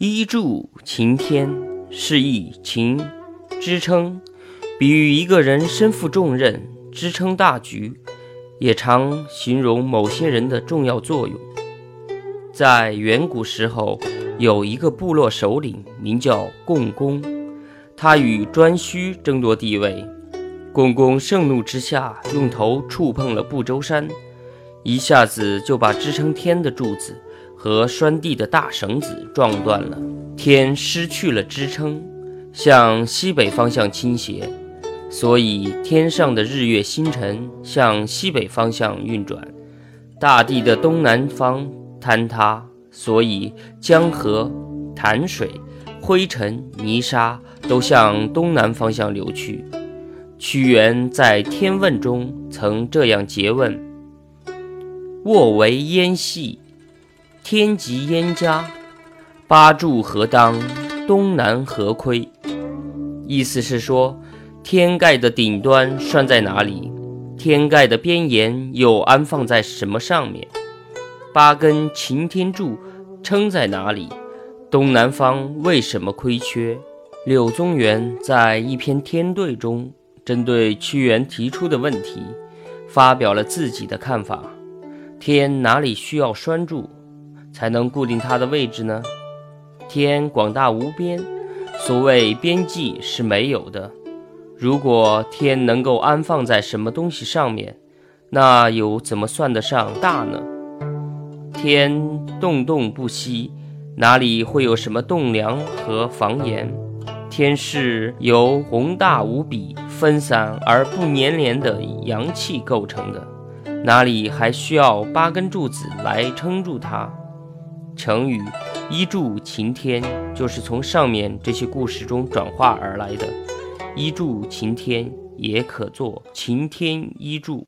一柱擎天，是以擎支撑，比喻一个人身负重任，支撑大局，也常形容某些人的重要作用。在远古时候，有一个部落首领，名叫共工，他与颛顼争夺地位。共工盛怒之下，用头触碰了不周山，一下子就把支撑天的柱子。和拴地的大绳子撞断了，天失去了支撑，向西北方向倾斜，所以天上的日月星辰向西北方向运转。大地的东南方坍塌，所以江河、潭水、灰尘、泥沙都向东南方向流去。屈原在《天问》中曾这样诘问：“卧为燕系。”天极焉家，八柱何当？东南何亏？意思是说，天盖的顶端拴在哪里？天盖的边沿又安放在什么上面？八根擎天柱撑在哪里？东南方为什么亏缺？柳宗元在一篇《天对》中，针对屈原提出的问题，发表了自己的看法：天哪里需要拴住？才能固定它的位置呢？天广大无边，所谓边际是没有的。如果天能够安放在什么东西上面，那又怎么算得上大呢？天动动不息，哪里会有什么栋梁和房檐？天是由宏大无比、分散而不粘连的阳气构成的，哪里还需要八根柱子来撑住它？成语“一柱擎天”就是从上面这些故事中转化而来的，“一柱擎天”也可作“擎天一柱”。